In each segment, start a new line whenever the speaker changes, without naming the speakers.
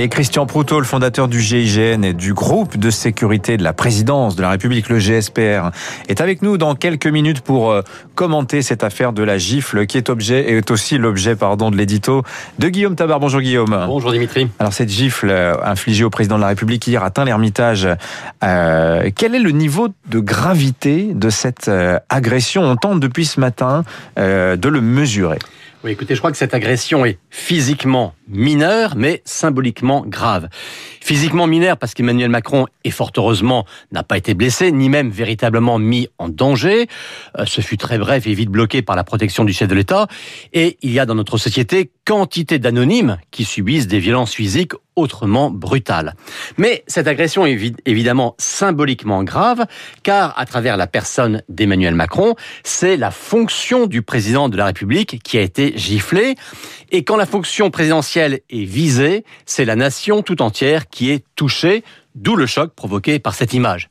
Et Christian Proutot, le fondateur du GIGN et du groupe de sécurité de la présidence de la République, le GSPR, est avec nous dans quelques minutes pour euh, commenter cette affaire de la gifle qui est objet est aussi l'objet pardon de l'édito de Guillaume Tabar. Bonjour Guillaume.
Bonjour Dimitri.
Alors cette gifle euh, infligée au président de la République hier atteint l'Ermitage. Euh, quel est le niveau de gravité de cette agression? On tente depuis ce matin de le mesurer.
Oui, écoutez, je crois que cette agression est physiquement mineure, mais symboliquement grave. Physiquement mineure parce qu'Emmanuel Macron, et fort heureusement, n'a pas été blessé, ni même véritablement mis en danger. Euh, ce fut très bref et vite bloqué par la protection du chef de l'État. Et il y a dans notre société quantité d'anonymes qui subissent des violences physiques autrement brutales. Mais cette agression est évidemment symboliquement grave, car à travers la personne d'Emmanuel Macron, c'est la fonction du président de la République qui a été giflée. Et quand la fonction présidentielle est visée, c'est la nation tout entière qui est touchée, d'où le choc provoqué par cette image.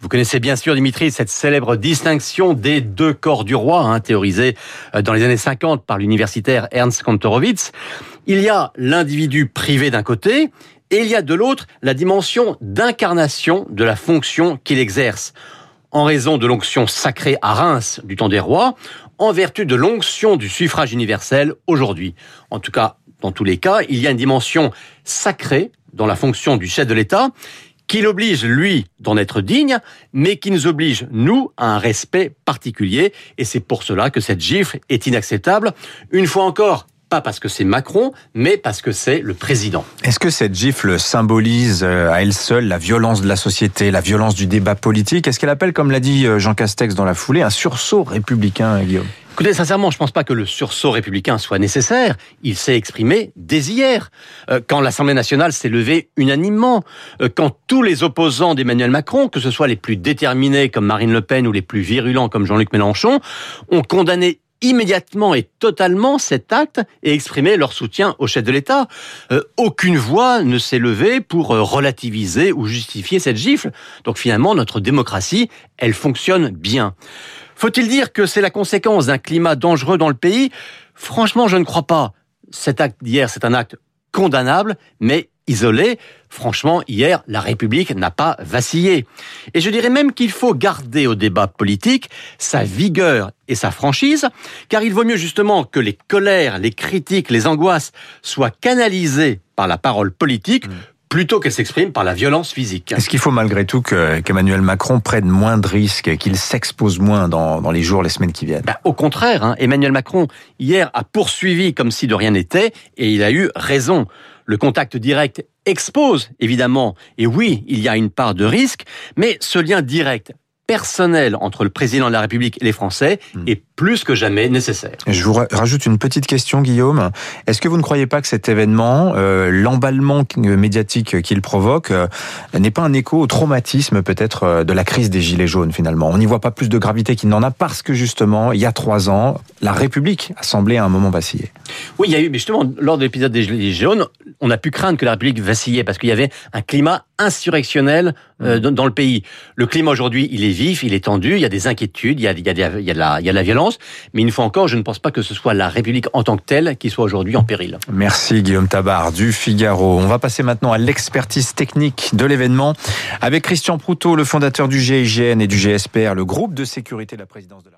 Vous connaissez bien sûr, Dimitri, cette célèbre distinction des deux corps du roi, hein, théorisée euh, dans les années 50 par l'universitaire Ernst Kantorowicz. Il y a l'individu privé d'un côté, et il y a de l'autre la dimension d'incarnation de la fonction qu'il exerce. En raison de l'onction sacrée à Reims du temps des rois, en vertu de l'onction du suffrage universel aujourd'hui. En tout cas, dans tous les cas, il y a une dimension sacrée dans la fonction du chef de l'État qui l'oblige, lui, d'en être digne, mais qui nous oblige, nous, à un respect particulier. Et c'est pour cela que cette gifle est inacceptable. Une fois encore, pas parce que c'est Macron, mais parce que c'est le président.
Est-ce que cette gifle symbolise euh, à elle seule la violence de la société, la violence du débat politique? Est-ce qu'elle appelle, comme l'a dit euh, Jean Castex dans la foulée, un sursaut républicain, Guillaume?
Écoutez, sincèrement, je ne pense pas que le sursaut républicain soit nécessaire. Il s'est exprimé dès hier, euh, quand l'Assemblée nationale s'est levée unanimement, quand tous les opposants d'Emmanuel Macron, que ce soit les plus déterminés comme Marine Le Pen ou les plus virulents comme Jean-Luc Mélenchon, ont condamné immédiatement et totalement cet acte et exprimer leur soutien au chef de l'État. Euh, aucune voix ne s'est levée pour euh, relativiser ou justifier cette gifle. Donc finalement, notre démocratie, elle fonctionne bien. Faut-il dire que c'est la conséquence d'un climat dangereux dans le pays? Franchement, je ne crois pas. Cet acte d'hier, c'est un acte condamnable, mais isolé. Franchement, hier, la République n'a pas vacillé. Et je dirais même qu'il faut garder au débat politique sa vigueur et sa franchise, car il vaut mieux justement que les colères, les critiques, les angoisses soient canalisées par la parole politique. Mm. Plutôt qu'elle s'exprime par la violence physique.
Est-ce qu'il faut malgré tout qu'Emmanuel Macron prenne moins de risques, qu'il s'expose moins dans, les jours, les semaines qui viennent?
Bah, Au contraire, hein, Emmanuel Macron, hier, a poursuivi comme si de rien n'était, et il a eu raison. Le contact direct expose, évidemment, et oui, il y a une part de risque, mais ce lien direct personnel entre le président de la République et les Français hmm. est plus que jamais nécessaire.
Je vous rajoute une petite question, Guillaume. Est-ce que vous ne croyez pas que cet événement, euh, l'emballement médiatique qu'il provoque, euh, n'est pas un écho au traumatisme peut-être euh, de la crise des Gilets jaunes finalement? On n'y voit pas plus de gravité qu'il n'en a parce que justement, il y a trois ans, la République a semblé à un moment vaciller.
Oui, il y a eu, mais justement, lors de l'épisode des Gilets jaunes, on a pu craindre que la République vacillait parce qu'il y avait un climat insurrectionnel hmm. dans, le pays. Le climat aujourd'hui, il est vif, il est tendu, il y a des inquiétudes, il y a, il y a, il y a, la, il y a la violence mais une fois encore, je ne pense pas que ce soit la République en tant que telle qui soit aujourd'hui en péril.
Merci Guillaume Tabar du Figaro. On va passer maintenant à l'expertise technique de l'événement avec Christian Proutot, le fondateur du GIGN et du GSPR, le groupe de sécurité de la présidence de la